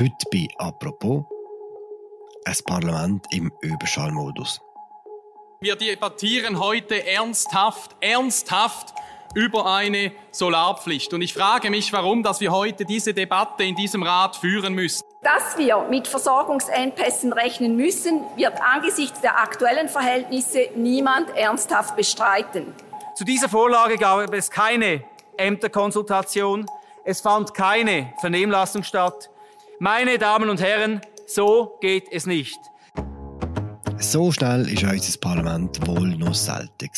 Heute bei «Apropos» ein Parlament im Überschallmodus. Wir debattieren heute ernsthaft, ernsthaft über eine Solarpflicht. Und ich frage mich, warum, dass wir heute diese Debatte in diesem Rat führen müssen. Dass wir mit Versorgungsengpässen rechnen müssen, wird angesichts der aktuellen Verhältnisse niemand ernsthaft bestreiten. Zu dieser Vorlage gab es keine Ämterkonsultation, es fand keine Vernehmlassung statt. Meine Damen und Herren, so geht es nicht. So schnell ist unser Parlament wohl noch selten.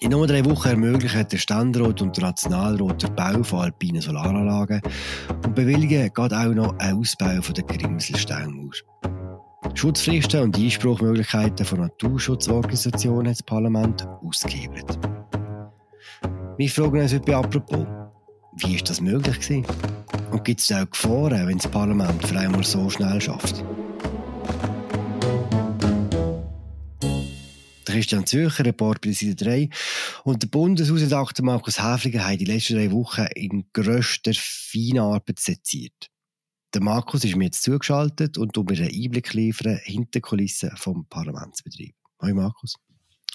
In nur drei Wochen ermöglichen der Ständerat und der Nationalrat den Bau von alpinen Solaranlagen und bewilligen geht auch noch einen Ausbau von der Grimselsteinmauer. Schutzfristen und Einspruchmöglichkeiten von Naturschutzorganisationen hat das Parlament ausgehebelt. Wir fragen uns heute apropos, wie ist das möglich gewesen? Und gibt es auch Gefahren, wenn das Parlament für einmal so schnell schafft? Christian Zürcher, Report bei Seite 3. Und der Bundeshausredakteur Markus Häfliger hat die letzten drei Wochen in grösster Feinarbeit seziert. Der Markus ist mir jetzt zugeschaltet und tut mir einen Einblick liefern hinter den Kulissen vom Parlamentsbetrieb. Hallo Markus.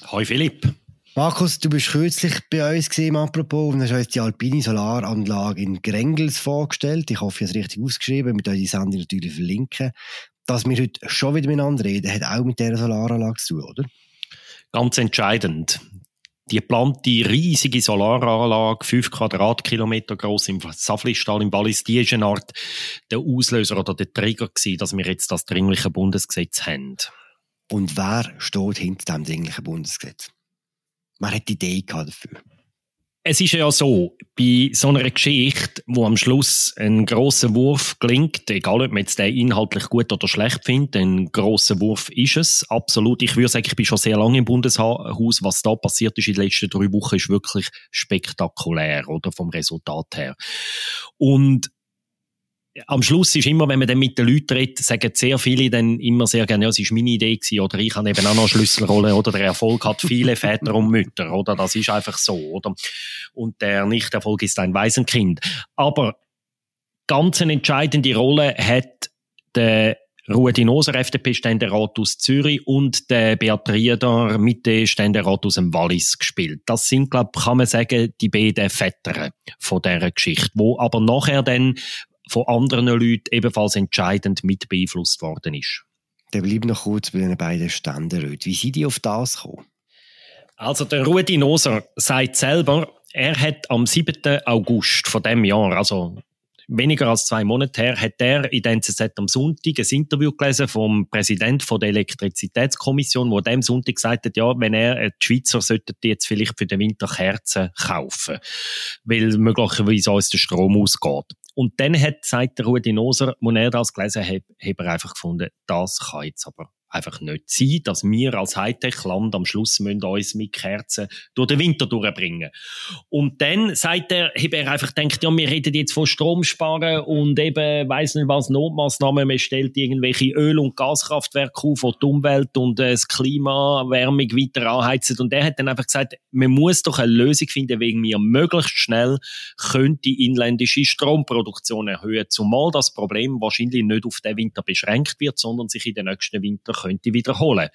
Hallo Philipp. Markus, du bist kürzlich bei uns gesehen, apropos, und hast uns die alpine Solaranlage in Grengels vorgestellt. Ich hoffe, ich habe es richtig ausgeschrieben, mit die Sendung natürlich verlinken. Dass wir heute schon wieder miteinander reden, hat auch mit dieser Solaranlage zu tun, oder? Ganz entscheidend. Die geplante riesige Solaranlage, 5 Quadratkilometer groß im Saflistal im Wallis, die ist eine Art der Auslöser oder der Trigger gewesen, dass wir jetzt das dringliche Bundesgesetz haben. Und wer steht hinter dem dringlichen Bundesgesetz? Wer hat die Idee dafür? Es ist ja so, bei so einer Geschichte, wo am Schluss ein großer Wurf gelingt, egal ob man jetzt den inhaltlich gut oder schlecht findet, ein großer Wurf ist es, absolut. Ich würde sagen, ich bin schon sehr lange im Bundeshaus. Was da passiert ist in den letzten drei Wochen, ist wirklich spektakulär, oder vom Resultat her. Und am Schluss ist immer, wenn man dann mit den Leuten redet, sagen sehr viele dann immer sehr gerne, ja, es ist meine Idee gewesen, oder ich habe eben auch noch eine Schlüsselrolle, oder der Erfolg hat viele Väter und Mütter, oder das ist einfach so, oder? Und der Nichterfolg ist ein Waisenkind. Aber ganz eine entscheidende Rolle hat der Rudi Noser, FDP-Ständerat aus Zürich und der Beat Rieder, Mitte-Ständerat aus dem Wallis gespielt. Das sind, glaube kann man sagen, die beiden Väter von dieser Geschichte, wo aber nachher dann von anderen Leuten ebenfalls entscheidend mit beeinflusst worden ist. Dann bleibt noch kurz bei den beiden Ständeräten. Wie sind die auf das gekommen? Also der Rudi Noser sagt selber, er hat am 7. August von dem Jahr, also weniger als zwei Monate her, hat er in der NZZ am Sonntag ein Interview gelesen vom Präsidenten der Elektrizitätskommission, wo dem Sonntag gesagt hat, ja, wenn er, äh, die Schweizer sollten jetzt vielleicht für den Winter Kerzen kaufen, weil möglicherweise uns der Strom ausgeht. Und dann hat, sagt der Rudi Noser, als er das gelesen hat, hat er einfach gefunden, das kann jetzt aber einfach nicht sein, dass wir als Hightech-Land am Schluss müssen uns mit Kerzen durch den Winter durchbringen. Und dann sagt er, habe er einfach gedacht, ja, wir reden jetzt von Strom sparen und eben, weiss nicht was, Notmaßnahmen, man stellt irgendwelche Öl- und Gaskraftwerke auf, die die Umwelt und äh, das Klima, Wärmung weiter anheizen. Und er hat dann einfach gesagt, man muss doch eine Lösung finden, wegen wir möglichst schnell könnte die inländische Stromproduktion erhöhen, zumal das Problem wahrscheinlich nicht auf den Winter beschränkt wird, sondern sich in den nächsten Winter könnte wiederholen.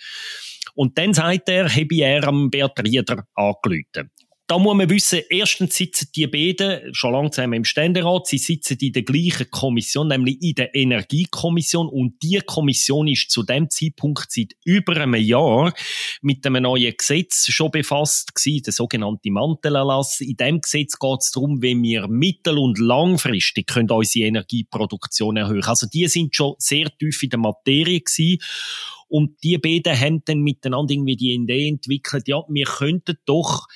Und dann sagt er, habe er am Beat Rieder angerufen da muss man wissen, erstens sitzen die beiden schon lange zusammen im Ständerat, sie sitzen in der gleichen Kommission, nämlich in der Energiekommission und die Kommission ist zu dem Zeitpunkt seit über einem Jahr mit einem neuen Gesetz schon befasst gewesen, der sogenannte Mantelerlass. In dem Gesetz geht es darum, wie wir mittel- und langfristig können unsere Energieproduktion erhöhen. Also die sind schon sehr tief in der Materie gewesen. Und die beiden haben dann miteinander irgendwie die Idee entwickelt, ja, wir könnten doch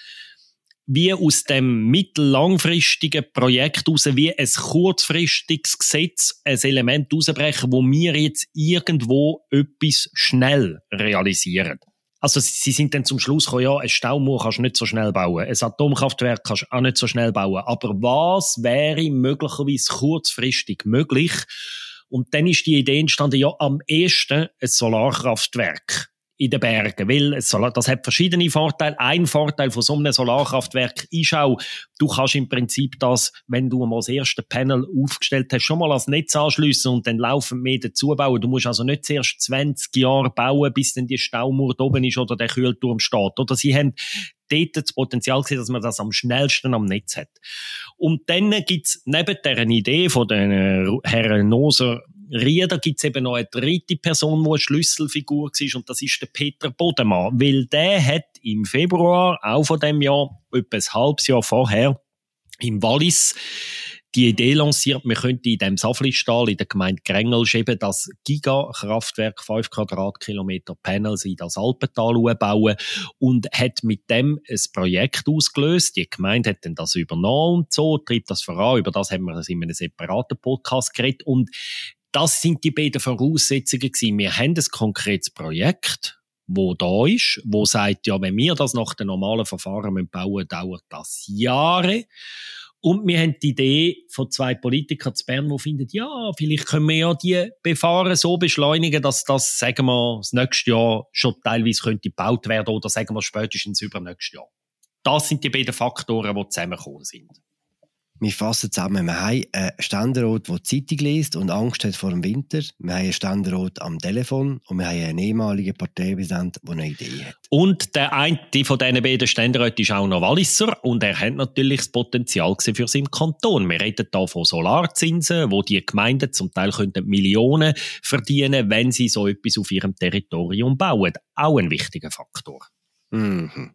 wie aus dem mittellangfristigen Projekt raus, wie ein kurzfristiges Gesetz, ein Element rausbrechen, wo wir jetzt irgendwo etwas schnell realisieren. Also sie sind dann zum Schluss gekommen, ja, ein Staumauer kannst du nicht so schnell bauen, ein Atomkraftwerk kannst du auch nicht so schnell bauen. Aber was wäre möglicherweise kurzfristig möglich? Und dann ist die Idee entstanden, ja, am ehesten ein Solarkraftwerk in den Bergen, weil das hat verschiedene Vorteile. Ein Vorteil von so einem Solarkraftwerk ist auch, du kannst im Prinzip das, wenn du mal das erste Panel aufgestellt hast, schon mal als Netz anschliessen und dann laufend mehr dazu bauen. Du musst also nicht zuerst 20 Jahre bauen, bis dann die Staumauer oben ist oder der Kühlturm steht. Oder sie haben dort das Potenzial gesehen, dass man das am schnellsten am Netz hat. Und dann gibt's neben deren Idee von den Herren Noser Rieder gibt es eben noch eine dritte Person, die eine Schlüsselfigur war, und das ist der Peter Bodemann. Weil der hat im Februar, auch von dem Jahr, etwa ein halbes Jahr vorher, im Wallis die Idee lanciert, man könnte in dem Saflistal in der Gemeinde Grengelsch eben das Gigakraftwerk 5 Quadratkilometer Panels in das Alpental bauen und hat mit dem ein Projekt ausgelöst. Die Gemeinde hat dann das übernommen und so, treibt das voran. Über das haben wir in einem separaten Podcast geredet und das sind die beiden Voraussetzungen gewesen. Wir haben ein konkretes Projekt, wo da ist, wo sagt, ja, wenn wir das nach den normalen Verfahren bauen, dauert das Jahre. Und wir haben die Idee von zwei Politikern zu Bern, die finden, ja, vielleicht können wir ja die Befahren so beschleunigen, dass das, sagen wir, das nächste Jahr schon teilweise könnte gebaut werden oder sagen wir spätestens übernächstes Jahr. Das sind die beiden Faktoren, die zusammengekommen sind. Wir fassen zusammen. Wir haben einen Ständerat, der die Zeitung liest und Angst hat vor dem Winter. Wir haben einen Ständerat am Telefon und wir haben einen ehemaligen Parteipräsidenten, der eine Idee hat. Und der eine von diesen beiden Ständeräten ist auch noch Walliser und er hat natürlich das Potenzial für seinen Kanton. Wir reden hier von Solarzinsen, wo die Gemeinden zum Teil könnten Millionen verdienen, wenn sie so etwas auf ihrem Territorium bauen. Auch ein wichtiger Faktor. Mhm.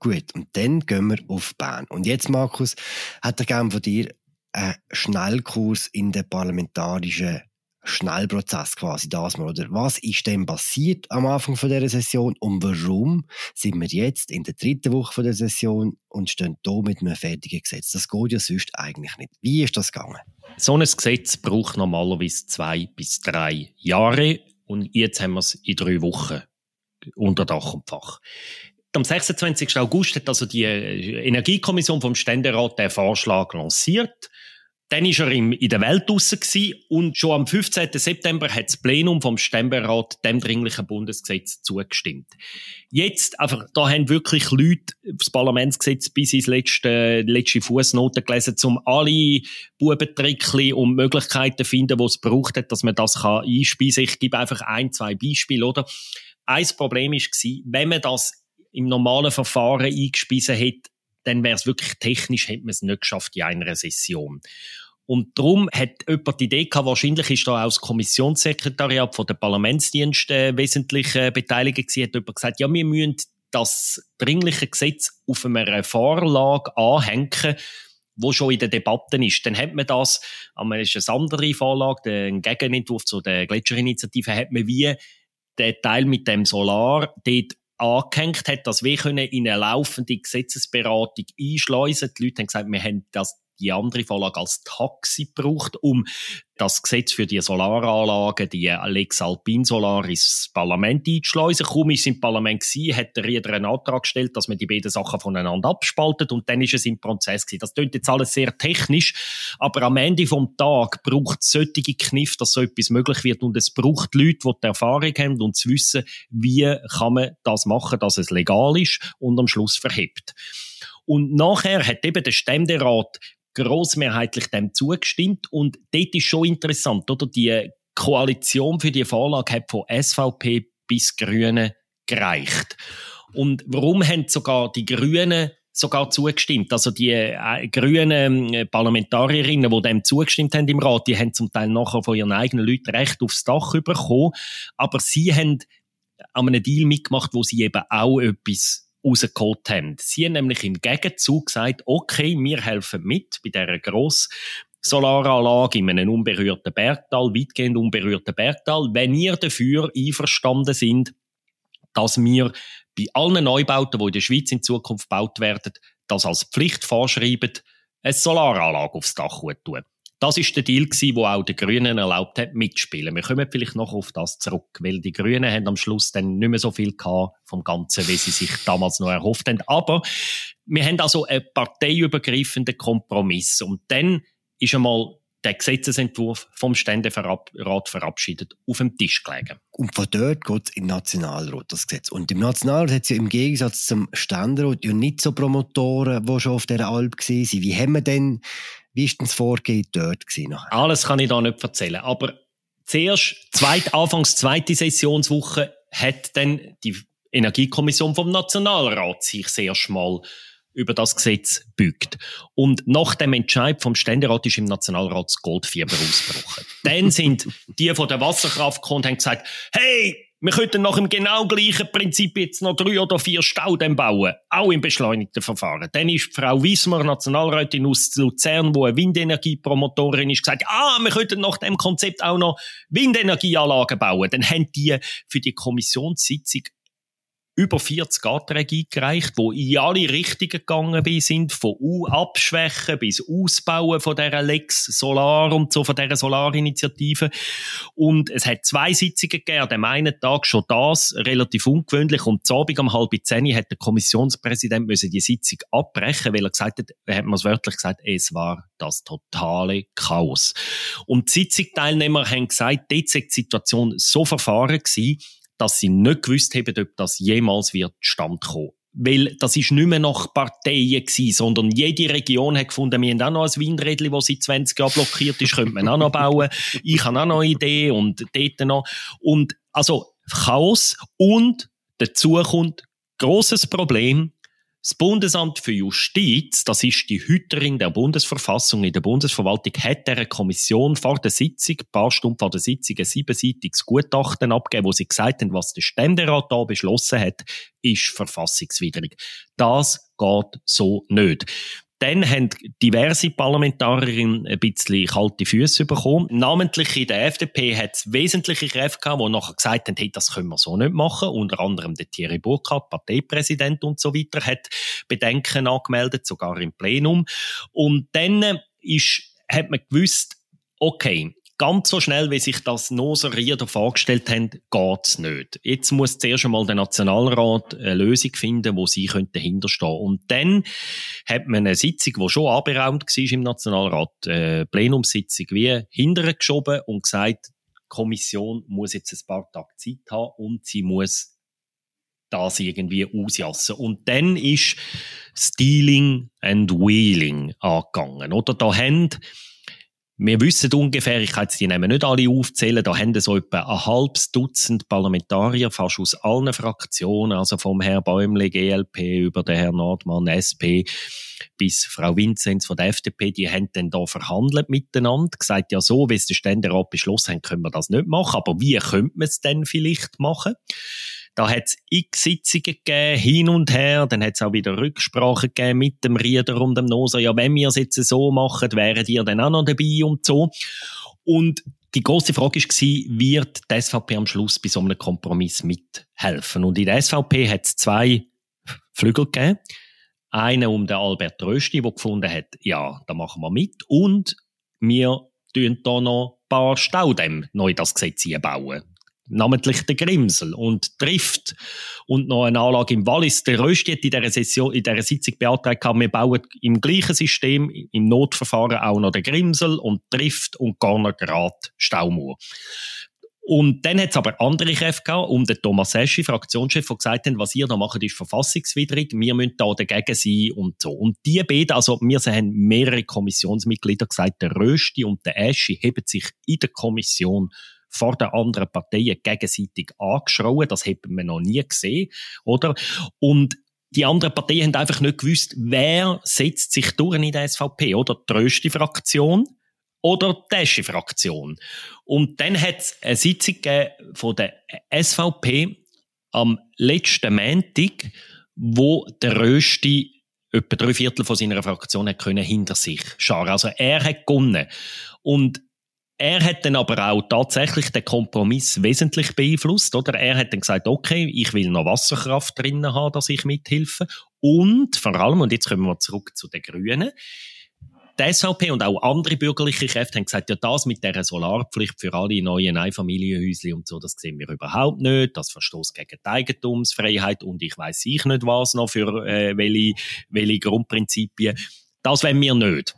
Gut, und dann gehen wir auf Bern. Und jetzt, Markus, hat er gerne von dir einen Schnellkurs in den parlamentarischen Schnellprozess quasi das mal, oder? Was ist denn passiert am Anfang von dieser Session und warum sind wir jetzt in der dritten Woche von der Session und stehen hier mit einem fertigen Gesetz? Das geht ja sonst eigentlich nicht. Wie ist das gegangen? So ein Gesetz braucht normalerweise zwei bis drei Jahre und jetzt haben wir es in drei Wochen unter Dach und Fach. Am 26. August hat also die äh, Energiekommission vom Ständerat den Vorschlag lanciert. Dann war er in der Welt draussen und schon am 15. September hat das Plenum vom Ständerat dem dringlichen Bundesgesetz zugestimmt. Jetzt, einfach, da haben wirklich Leute das Parlamentsgesetz bis ins letzte, letzte Fußnote gelesen, um alle Bubentrickli und Möglichkeiten zu finden, die es braucht dass man das kann einspeisen kann. Ich gebe einfach ein, zwei Beispiele, oder? Ein Problem war, wenn man das im normalen Verfahren eingespiesen hätte, dann wäre es wirklich technisch, hätte man es nicht geschafft in einer Session. Und darum hat jemand die Idee gehabt, wahrscheinlich ist da auch das Kommissionssekretariat von der Parlamentsdienst äh, wesentlich äh, beteiligt gewesen, hat jemand gesagt, ja, wir müssen das dringliche Gesetz auf einer Vorlage anhängen, wo schon in der Debatte ist. Dann hat man das, aber ist eine andere Vorlage, ein Gegenentwurf zu der Gletscherinitiative, hat man wie den Teil mit dem Solar dort angehängt hat, dass wir können in eine laufende Gesetzesberatung einschleusen. Die Leute haben gesagt, wir haben das die andere Vorlage als Taxi braucht, um das Gesetz für die Solaranlagen, die Lex Alpin Solar, ins Parlament einzuschleusen. Kaum ist im Parlament gewesen, hat der Rieder einen Antrag gestellt, dass man die beiden Sachen voneinander abspaltet und dann ist es im Prozess gewesen. Das klingt jetzt alles sehr technisch, aber am Ende vom Tag braucht es solche Kniff, dass so etwas möglich wird und es braucht Leute, die die Erfahrung haben und zu wissen, wie kann man das machen, dass es legal ist und am Schluss verhebt. Und nachher hat eben der Ständerat grossmehrheitlich dem zugestimmt. Und dort ist schon interessant, oder? Die Koalition für die Vorlage hat von SVP bis Grüne gereicht. Und warum haben sogar die Grünen sogar zugestimmt. Also die äh, grünen äh, Parlamentarierinnen, die dem zugestimmt haben im Rat, die haben zum Teil nachher von ihren eigenen Leuten Recht aufs Dach bekommen. Aber sie haben an einem Deal mitgemacht, wo sie eben auch etwas rausgeholt haben. Sie haben nämlich im Gegenzug gesagt, okay, wir helfen mit bei dieser gross Solaranlage in einem unberührten Bergtal, weitgehend unberührten Bergtal, wenn ihr dafür einverstanden sind, dass wir bei allen Neubauten, die in der Schweiz in Zukunft gebaut werden, das als Pflicht vorschreiben, eine Solaranlage aufs Dach tun. Das ist der Deal wo auch die Grünen erlaubt hat, mitspielen. Wir kommen vielleicht noch auf das zurück, weil die Grünen haben am Schluss dann nicht mehr so viel gehabt vom Ganzen, wie sie sich damals noch erhofft haben. Aber wir haben also einen parteiübergreifenden Kompromiss. Und dann ist einmal der Gesetzesentwurf vom Ständerat verabschiedet, auf dem Tisch gelegen. Und von dort geht es in den Nationalrat, das Gesetz. Und im Nationalrat hat es ja im Gegensatz zum Ständerat ja nicht so Promotoren, die schon auf dieser Alp waren. Wie haben wir denn, wie ist denn das Vorgehen dort gewesen? Alles kann ich da nicht erzählen. Aber zuerst, zweit, anfangs zweite Sessionswoche, hat dann die Energiekommission vom Nationalrat sich sehr schmal über das Gesetz bügt. Und nach dem Entscheid vom Ständerat ist im Nationalrat das Goldfieber ausgebrochen. Dann sind die von der Wasserkraft gekommen und haben gesagt, hey, wir könnten nach dem genau gleichen Prinzip jetzt noch drei oder vier Staudämme bauen, auch im beschleunigten Verfahren. Dann ist Frau Wismar, Nationalrätin aus Luzern, wo eine Windenergiepromotorin ist, gesagt, ah, wir könnten nach dem Konzept auch noch Windenergieanlagen bauen. Dann haben die für die Kommissionssitzung über 40 Anträge eingereicht, die in alle Richtungen gegangen sind, von U Abschwächen bis Ausbauen von dieser Lex Solar und so, von dieser Solarinitiative. Und es hat zwei Sitzungen gegeben, an dem einen Tag schon das, relativ ungewöhnlich, und zu Abend um halb zehn hat der Kommissionspräsident die Sitzung abbrechen, weil er gesagt hat, er hat mir es wörtlich gesagt, es war das totale Chaos. Und die Sitzungsteilnehmer haben gesagt, dort sei die Situation so verfahren gewesen, dass sie nicht gewusst haben, ob das jemals wird stand kommen. Weil das ist nicht mehr nach Parteien gewesen, sondern jede Region hat gefunden, wir haben auch noch ein Windrädchen, das seit 20 Jahren blockiert ist, könnte man auch noch bauen. Ich habe auch noch eine Idee und dort noch. Und also Chaos und dazu kommt großes Problem, das Bundesamt für Justiz, das ist die Hüterin der Bundesverfassung in der Bundesverwaltung, hat der Kommission vor der Sitzung, ein paar Stunden vor der Sitzung, ein siebenseitiges Gutachten abgegeben, wo sie gesagt haben, was der Ständerat da beschlossen hat, ist verfassungswidrig. Das geht so nicht. Dann haben diverse Parlamentarierinnen ein bisschen kalte Füße bekommen. Namentlich in der FDP hat es wesentliche Kräfte gehabt, die nachher gesagt haben, hey, das können wir so nicht machen. Unter anderem der Thierry Burkhardt, Parteipräsident und so weiter, hat Bedenken angemeldet, sogar im Plenum. Und dann ist, hat man gewusst, okay, ganz so schnell, wie sich das Noser Rieder vorgestellt haben, geht's nicht. Jetzt muss zuerst einmal der Nationalrat eine Lösung finden, wo sie dahinter stehen Und dann hat man eine Sitzung, die schon anberaumt war im Nationalrat, eine Plenumssitzung, wie hintergeschoben und gesagt, die Kommission muss jetzt ein paar Tage Zeit haben und sie muss das irgendwie ausjassen. Und dann ist Stealing and Wheeling angegangen. Oder da haben wir wissen ungefähr, ich kann jetzt die Namen nicht alle aufzählen, da haben so etwa ein halbes Dutzend Parlamentarier, fast aus allen Fraktionen, also vom Herrn Bäumle, GLP, über den Herrn Nordmann, SP, bis Frau Vinzenz von der FDP, die haben dann da verhandelt miteinander, gesagt, ja so, wie es der Ständerat beschlossen hat, können wir das nicht machen, aber wie könnte man es denn vielleicht machen? Da hat es x Sitzungen gegeben, hin und her. Dann hat es auch wieder Rücksprachen gegeben mit dem Rieder und dem Noser. Ja, wenn wir es jetzt so machen, wären ihr dann auch noch dabei und so. Und die große Frage war, wird die SVP am Schluss bei so einem Kompromiss mithelfen? Und in der SVP hat es zwei Flügel gegeben. Einen um den Albert Rösti, der gefunden hat, ja, da machen wir mit. Und wir tun da noch ein paar Staudämme neu das Gesetz einbauen namentlich der Grimsel und trifft und noch eine Anlage im Wallis. Der Rösti hat in dieser, Session, in dieser Sitzung beantragt, wir bauen im gleichen System, im Notverfahren auch noch den Grimsel und trifft und gar noch Grad Staumauer. Und dann hat es aber andere Kräfte gehabt, um den Thomas Eschi, Fraktionschef, der gesagt hat, was ihr da macht, ist verfassungswidrig, wir müssen da dagegen sein und so. Und die beiden, also wir haben mehrere Kommissionsmitglieder gesagt, der Rösti und der Eschi heben sich in der Kommission vor den anderen Parteien gegenseitig angeschrauen. Das hätten wir noch nie gesehen, oder? Und die anderen Parteien haben einfach nicht gewusst, wer setzt sich durch in der SVP, oder? Die grösste Fraktion oder die erste Fraktion. Und dann hat es eine Sitzung von der SVP am letzten Montag, wo der Rösti etwa drei Viertel von seiner Fraktion hat können hinter sich scharen. Also er hat gewonnen. Und er hat dann aber auch tatsächlich den Kompromiss wesentlich beeinflusst, oder? Er hat dann gesagt, okay, ich will noch Wasserkraft drinnen haben, dass ich mithelfe. Und vor allem, und jetzt kommen wir zurück zu den Grünen, die SVP und auch andere bürgerliche Kräfte haben gesagt, ja, das mit der Solarpflicht für alle neuen Einfamilienhäuschen und so, das sehen wir überhaupt nicht. Das verstoßt gegen die Eigentumsfreiheit und ich weiß ich nicht was noch für äh, welche, welche Grundprinzipien. Das wollen wir nicht.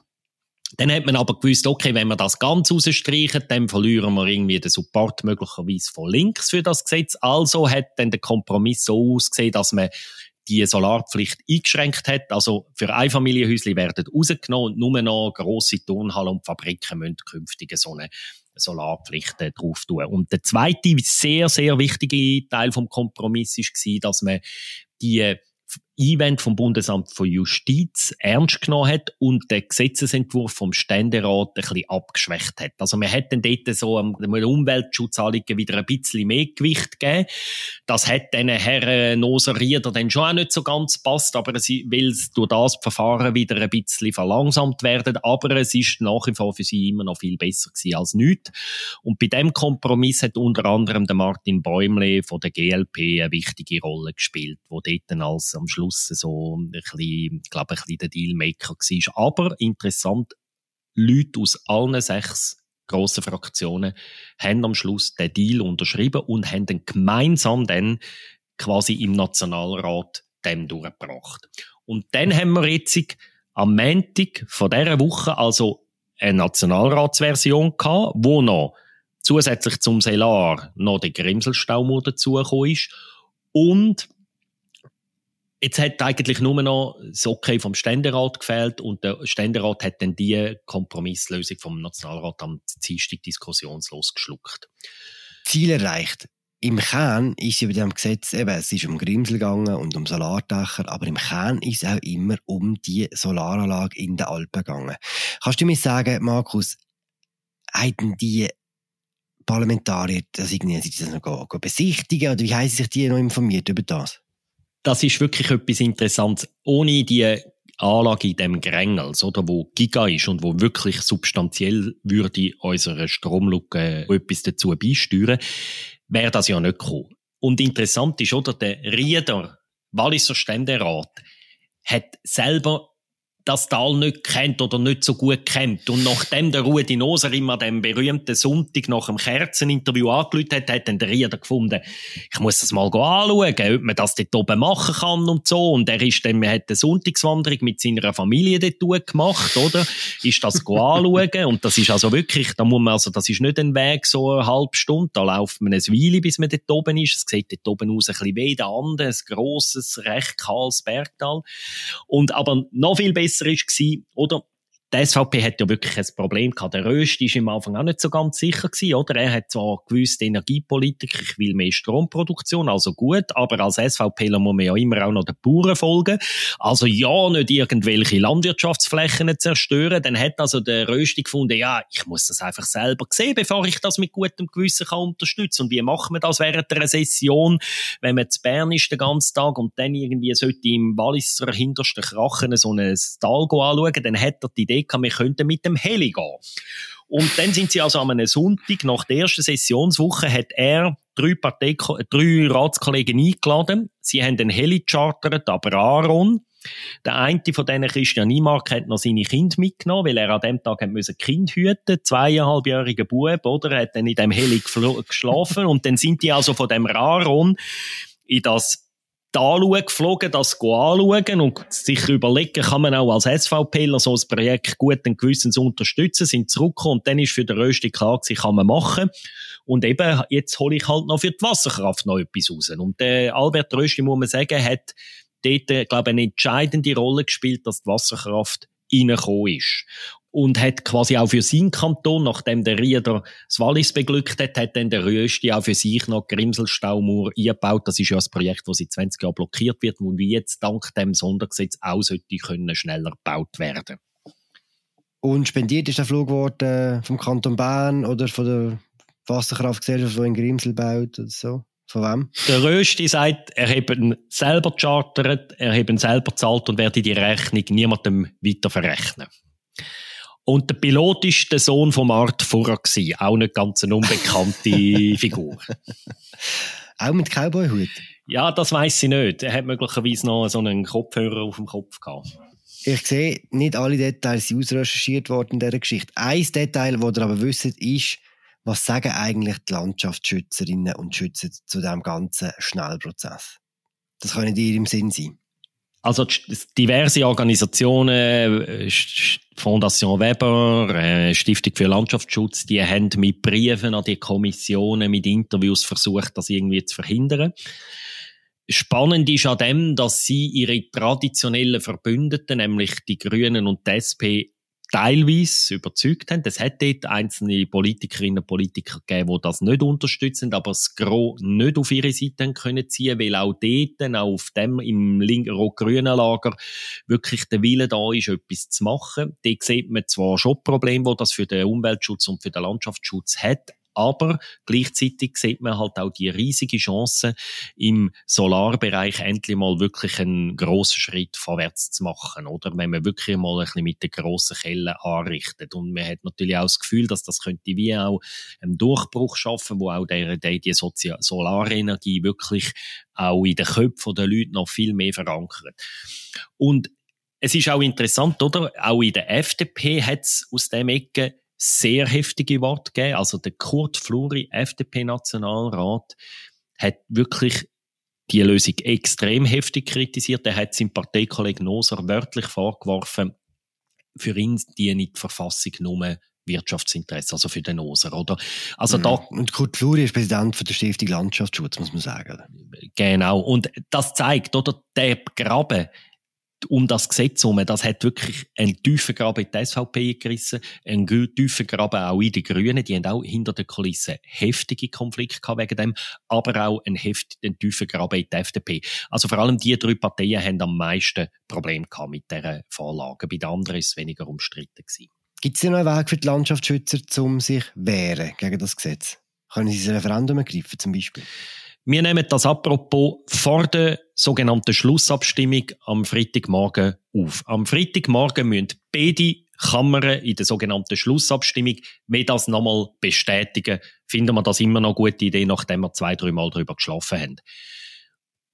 Dann hat man aber gewusst, okay, wenn wir das ganz rausstreichen, dann verlieren wir irgendwie den Support möglicherweise von links für das Gesetz. Also hat dann der Kompromiss so ausgesehen, dass man die Solarpflicht eingeschränkt hat. Also für Einfamilienhäusle werden rausgenommen und nur noch grosse Turnhallen und Fabriken müssen künftig so eine Solarpflicht drauf tun. Und der zweite sehr, sehr wichtige Teil vom Kompromiss war, dass man die Einwand vom Bundesamt für Justiz ernst genommen hat und den Gesetzesentwurf vom Ständerat ein bisschen abgeschwächt hat. Also man hat dann dort so am Umweltschutzanliegen wieder ein bisschen mehr Gewicht gegeben. Das hat den Herren Noser Rieder dann schon auch nicht so ganz passt, aber sie will durch das Verfahren wieder ein bisschen verlangsamt werden, aber es ist nach wie vor für sie immer noch viel besser gewesen als nichts. Und bei dem Kompromiss hat unter anderem der Martin Bäumle von der GLP eine wichtige Rolle gespielt, wo dort als am Schluss Schluss so ein bisschen, ich glaube, ein bisschen der Dealmaker war. Aber interessant, Leute aus allen sechs grossen Fraktionen haben am Schluss den Deal unterschrieben und haben dann gemeinsam dann quasi im Nationalrat dem durchgebracht. Und dann haben wir jetzt am Montag von dieser Woche also eine Nationalratsversion gehabt, wo noch zusätzlich zum Selar noch der Grimselstaumur dazugekommen ist und Jetzt hat eigentlich nur noch das Okay vom Ständerat gefehlt und der Ständerat hat dann die Kompromisslösung vom Nationalrat am Dienstag diskussionslos geschluckt. Ziel erreicht. Im Kern ist ja bei diesem Gesetz eben, es ist um Grimsel gegangen und um Solardächer, aber im Kern ist es auch immer um die Solaranlage in den Alpen gegangen. Kannst du mir sagen, Markus, hätten die Parlamentarier das irgendwie, das noch besichtigen oder wie haben sie sich die noch informiert über das? Das ist wirklich etwas Interessantes. Ohne die Anlage in dem Grängels, oder, wo Giga ist und wo wirklich substanziell würde unserer Stromlücke etwas dazu beisteuern, wäre das ja nicht gekommen. Und interessant ist, oder, der Rieder, Walliser Ständerat, hat selber das Tal nicht kennt oder nicht so gut kennt. Und nachdem der Rudi Noser immer dem berühmten Sonntag nach dem Kerzeninterview angelüht hat, hat dann der Rieder gefunden, ich muss das mal anschauen, ob man das dort oben machen kann und so. Und er ist dann, man hat eine Sonntagswanderung mit seiner Familie dort gemacht, oder? Ist das anschauen. Und das ist also wirklich, da muss man also, das ist nicht ein Weg so eine halbe Stunde, da läuft man ein Weile, bis man dort oben ist. Es sieht dort oben aus ein bisschen wie der andere, ein grosses, recht kahles Bergtal. Und aber noch viel besser besser war, oder? Die SVP hat ja wirklich ein Problem gehabt. Der Röst war am Anfang auch nicht so ganz sicher gewesen, oder? Er hat zwar gewusst, Energiepolitik, ich will mehr Stromproduktion, also gut, aber als SVPler muss man ja immer auch noch den Bauern folgen. Also ja, nicht irgendwelche Landwirtschaftsflächen zerstören. Dann hat also der Röst gefunden, ja, ich muss das einfach selber sehen, bevor ich das mit gutem Gewissen kann unterstützen. Und wie macht man das während der Session, wenn man zu Bern ist den ganzen Tag und dann irgendwie sollte im Walliser hintersten Krachen so ein Tal anschauen, dann hat er die Idee Idee wir könnten mit dem Heli gehen. Und dann sind sie also am Sonntag, nach der ersten Sessionswoche, hat er drei, Partei drei Ratskollegen eingeladen. Sie haben den Heli gechartert, aber Aaron, der eine von denen, Christian Niemark, hat noch seine Kinder mitgenommen, weil er an dem Tag ein Kind hüten zweieinhalbjähriger Bub, oder? Er hat dann in dem Heli geschlafen und dann sind die also von dem Aaron in das anschauen, geflogen, das anschauen und sich überlegen, kann man auch als SVPler so ein Projekt guten Gewissens unterstützen, sind zurückgekommen und dann ist für den Rösti klar gewesen, kann man machen. Und eben, jetzt hole ich halt noch für die Wasserkraft noch etwas raus. Und äh, Albert Rösti, muss man sagen, hat dort, äh, glaube ich, eine entscheidende Rolle gespielt, dass die Wasserkraft reingekommen ist und hat quasi auch für seinen Kanton, nachdem der Rieder das Wallis beglückt hat, hat dann der Rösti auch für sich noch Grimselstaumauer eingebaut. Das ist ja ein Projekt, das seit 20 Jahren blockiert wird und wie jetzt dank dem Sondergesetz auch sollte können schneller gebaut werden. Und spendiert ist der Flug worden vom Kanton Bern oder von der Wasserkraftgesellschaft, die in Grimsel baut oder so? Von wem? Der Rösti sagt, er habe ihn selber gechartert, er habe ihn selber gezahlt und werde die Rechnung niemandem weiter verrechnen. Und der Pilot war der Sohn von Art Furrer, auch nicht ganz eine unbekannte Figur. auch mit Cowboy-Hut? Ja, das weiß ich nicht. Er hat möglicherweise noch so einen Kopfhörer auf dem Kopf gehabt. Ich sehe, nicht alle Details sind ausrecherchiert worden in dieser Geschichte. Ein Detail, das ihr aber wisst, ist, was sagen eigentlich die Landschaftsschützerinnen und Schützer zu diesem ganzen Schnellprozess? Das nicht ihr im Sinn sein. Also diverse Organisationen, äh, Fondation Weber, äh, Stiftung für Landschaftsschutz, die haben mit Briefen an die Kommissionen, mit Interviews versucht, das irgendwie zu verhindern. Spannend ist an dem, dass sie ihre traditionellen Verbündeten, nämlich die Grünen und die SP, teilweise überzeugt haben. Es hat dort einzelne Politikerinnen und Politiker gegeben, die das nicht unterstützen, aber das Gros nicht auf ihre Seite können ziehen, weil auch dort, auch auf dem im rot-grünen Lager, wirklich der Wille da ist, etwas zu machen. Dort sieht man zwar schon Probleme, die das für den Umweltschutz und für den Landschaftsschutz hat, aber gleichzeitig sieht man halt auch die riesige Chance, im Solarbereich endlich mal wirklich einen grossen Schritt vorwärts zu machen, oder? Wenn man wirklich mal ein bisschen mit den grossen Kellen anrichtet. Und man hat natürlich auch das Gefühl, dass das könnte wie auch einen Durchbruch schaffen, wo auch der, der, die Sozi Solarenergie wirklich auch in den Köpfen der Leute noch viel mehr verankert. Und es ist auch interessant, oder? Auch in der FDP hat es aus dem Ecke sehr heftige Worte gegeben. Also der Kurt Fluri, FDP-Nationalrat, hat wirklich die Lösung extrem heftig kritisiert. Er hat seinem Parteikollegen Noser wörtlich vorgeworfen, für ihn diene die Verfassung nur Wirtschaftsinteresse, also für den Noser, oder? Also mhm. da, und Kurt Fluri ist Präsident von der Stiftung Landschaftsschutz, muss man sagen. Genau. Und das zeigt, oder? Der Graben, um das Gesetz herum, das hat wirklich einen tiefen Graben in die SVP gerissen, einen tiefen Graben auch in die Grünen, die haben auch hinter den Kulissen heftige Konflikte gehabt wegen dem, aber auch einen, heftigen, tiefen Graben in die FDP. Also vor allem die drei Parteien haben am meisten Probleme gehabt mit dieser Vorlage. Bei den anderen ist es weniger umstritten gewesen. Gibt es noch einen Weg für die Landschaftsschützer, um sich wehren gegen das Gesetz? Können sie das Referendum ergreifen zum Beispiel? Wir nehmen das apropos vor der sogenannten Schlussabstimmung am Freitagmorgen auf. Am Freitagmorgen müssen beide Kammern in der sogenannten Schlussabstimmung, wenn das nochmal bestätigen, finden wir das immer noch eine gute Idee, nachdem wir zwei, drei Mal darüber geschlafen haben.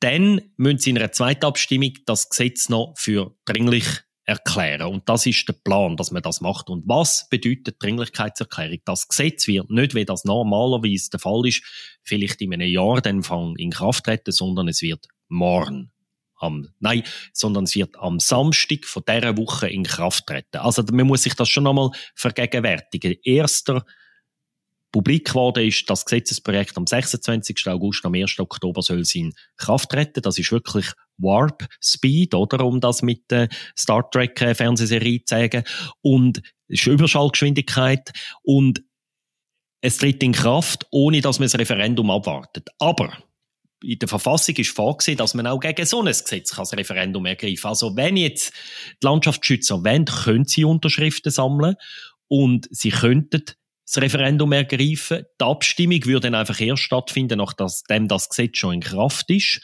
Dann müssen sie in einer zweiten Abstimmung das Gesetz noch für dringlich erklären. Und das ist der Plan, dass man das macht. Und was bedeutet Dringlichkeitserklärung? Das Gesetz wird nicht, wie das normalerweise der Fall ist, vielleicht in einem Jahr dann in Kraft treten, sondern es wird morgen am, nein, sondern es wird am Samstag von dieser Woche in Kraft treten. Also man muss sich das schon einmal vergegenwärtigen. Erster publik geworden ist, das Gesetzesprojekt am 26. August, am 1. Oktober soll es in Kraft treten. Das ist wirklich Warp Speed, oder? Um das mit der Star Trek äh, Fernsehserie zu sagen. Und ist Überschallgeschwindigkeit und es tritt in Kraft, ohne dass man das Referendum abwartet. Aber in der Verfassung ist vorgesehen, dass man auch gegen so ein Gesetz das Referendum ergreifen kann. Also wenn jetzt die Landschaftsschützer wollen, können sie Unterschriften sammeln und sie könnten das Referendum ergreifen. Die Abstimmung würde dann einfach erst stattfinden, nachdem das Gesetz schon in Kraft ist.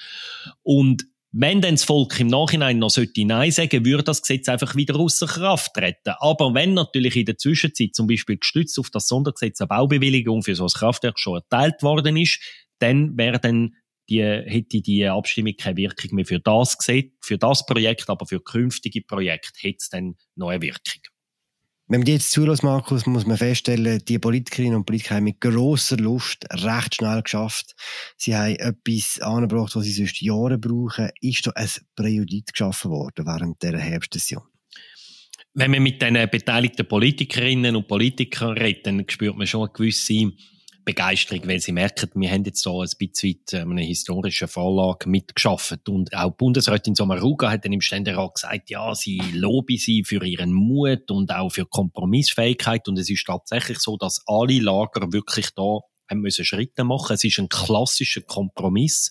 Und wenn dann das Volk im Nachhinein noch sollte Nein sagen, würde das Gesetz einfach wieder außer Kraft treten. Aber wenn natürlich in der Zwischenzeit zum Beispiel gestützt auf das Sondergesetz eine Baubewilligung für so ein Kraftwerk schon erteilt worden ist, dann wäre dann die, hätte die Abstimmung keine Wirkung mehr für das Gesetz, für das Projekt, aber für künftige Projekte hätte es dann noch eine Wirkung. Wenn man jetzt zulässt, Markus, muss man feststellen, die Politikerinnen und Politiker haben mit grosser Lust recht schnell geschafft. Sie haben etwas angebracht, was sie sonst Jahre brauchen. Ist da ein Präjudit geschaffen worden während dieser Herbstsession? Wenn man mit den beteiligten Politikerinnen und Politikern redet, dann spürt man schon eine gewisse Begeisterung, weil sie merken, wir haben jetzt so ein bisschen eine historische Vorlage mitgeschafft. Und auch Bundesrätin Sommaruga hat dann im Ständerat gesagt, ja, sie lobe sie für ihren Mut und auch für Kompromissfähigkeit. Und es ist tatsächlich so, dass alle Lager wirklich da haben müssen Schritte machen. Es ist ein klassischer Kompromiss,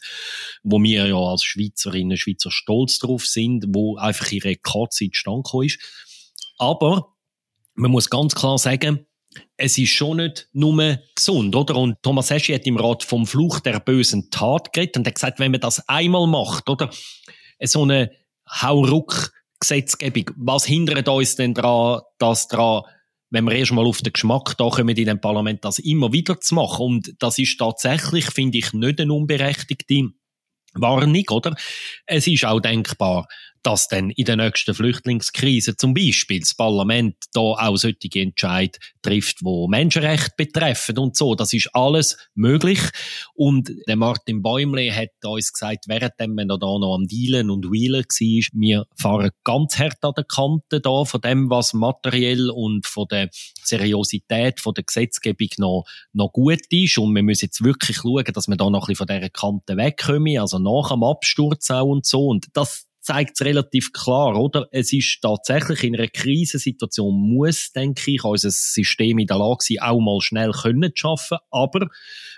wo wir ja als Schweizerinnen und Schweizer stolz drauf sind, wo einfach in Rekordzeit stand ist. Aber man muss ganz klar sagen, es ist schon nicht nur gesund, oder? Und Thomas Heschi hat im Rat vom Fluch der bösen Tat geredet und hat gesagt, wenn man das einmal macht, oder? So eine Hauruck-Gesetzgebung, was hindert uns denn daran, dass daran, wenn wir erst mal auf den Geschmack da kommen in dem Parlament, das immer wieder zu machen? Und das ist tatsächlich, finde ich, nicht eine unberechtigte Warnung, oder? Es ist auch denkbar, dass dann in der nächsten Flüchtlingskrise zum Beispiel das Parlament da auch solche Entscheid trifft, wo Menschenrechte betreffen und so. Das ist alles möglich. Und der Martin Bäumle hat uns gesagt, während wir da noch am Dealen und Wheelen war, wir fahren ganz hart an der Kante da von dem, was materiell und von der Seriosität von der Gesetzgebung noch, noch gut ist. Und wir müssen jetzt wirklich schauen, dass wir da noch ein bisschen von dieser Kante wegkommen, also nach dem Absturz auch und so. Und das zeigt es relativ klar, oder? Es ist tatsächlich in einer Krisensituation muss, denke ich, unser System in der Lage sein, auch mal schnell können zu schaffen. Aber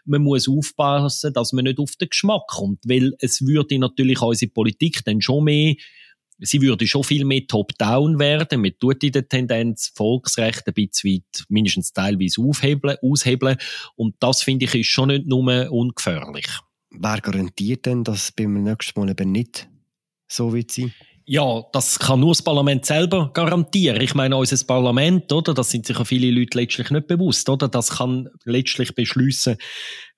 man muss aufpassen, dass man nicht auf den Geschmack kommt, weil es würde natürlich unsere Politik dann schon mehr sie würde schon viel mehr top-down werden. Man tut in der Tendenz Volksrechte ein bisschen weit, mindestens teilweise aufhebeln, aushebeln. Und das finde ich ist schon nicht nur ungefährlich. Wer garantiert denn, dass beim nächsten Mal eben nicht so wird sein? Ja, das kann nur das Parlament selber garantieren. Ich meine, unser Parlament, oder? Das sind sich auch viele Leute letztlich nicht bewusst, oder? Das kann letztlich beschließen,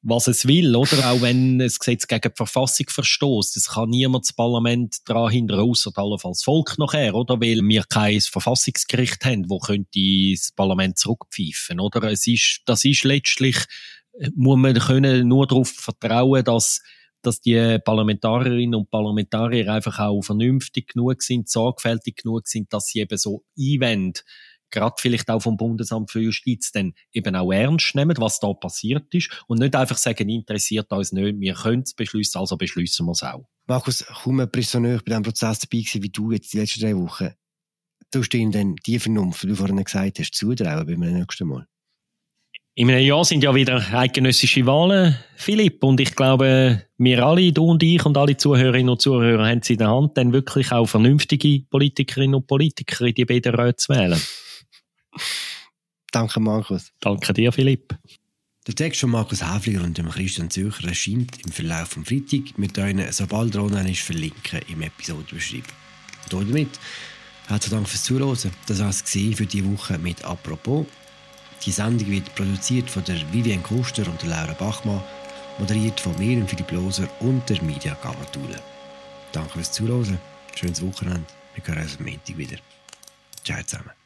was es will, oder? Auch wenn das Gesetz gegen die Verfassung verstößt. Das kann niemand das Parlament daran hindern, außer allenfalls Volk nachher, oder? Weil wir kein Verfassungsgericht haben, wo könnte das Parlament zurückpfeifen, oder? Es ist, das ist letztlich, muss man können nur darauf vertrauen, dass dass die Parlamentarierinnen und Parlamentarier einfach auch vernünftig genug sind, sorgfältig genug sind, dass sie eben so Einwände, gerade vielleicht auch vom Bundesamt für Justiz, dann eben auch ernst nehmen, was da passiert ist und nicht einfach sagen, interessiert uns nicht, wir können es beschließen, also beschließen wir es auch. Markus, kaum ein Prisonnier bei diesem Prozess dabei gewesen, wie du jetzt die letzten drei Wochen. Du stehst denn die Vernunft, wie du vorhin gesagt hast, zutrauen beim nächsten Mal? In einem Jahr sind ja wieder eidgenössische Wahlen, Philipp. Und ich glaube, wir alle, du und ich und alle Zuhörerinnen und Zuhörer haben es in der Hand, dann wirklich auch vernünftige Politikerinnen und Politiker in die beiden Räte zu wählen. Danke, Markus. Danke dir, Philipp. Der Text von Markus Häfliger und dem Christian Zürcher erscheint im Verlauf vom Freitag. mit euch, sobald er online ist, verlinken im Episodenbeschreibung. Und damit herzlichen Dank fürs Zuhören. Das war es für diese Woche mit «Apropos». Die Sendung wird produziert von der Vivian Kuster und der Laura Bachmann, moderiert von mir und Philipp Loser und der Media Gamatule. Danke fürs Zuhören, schönes Wochenende, wir hören uns am Montag wieder. Ciao zusammen.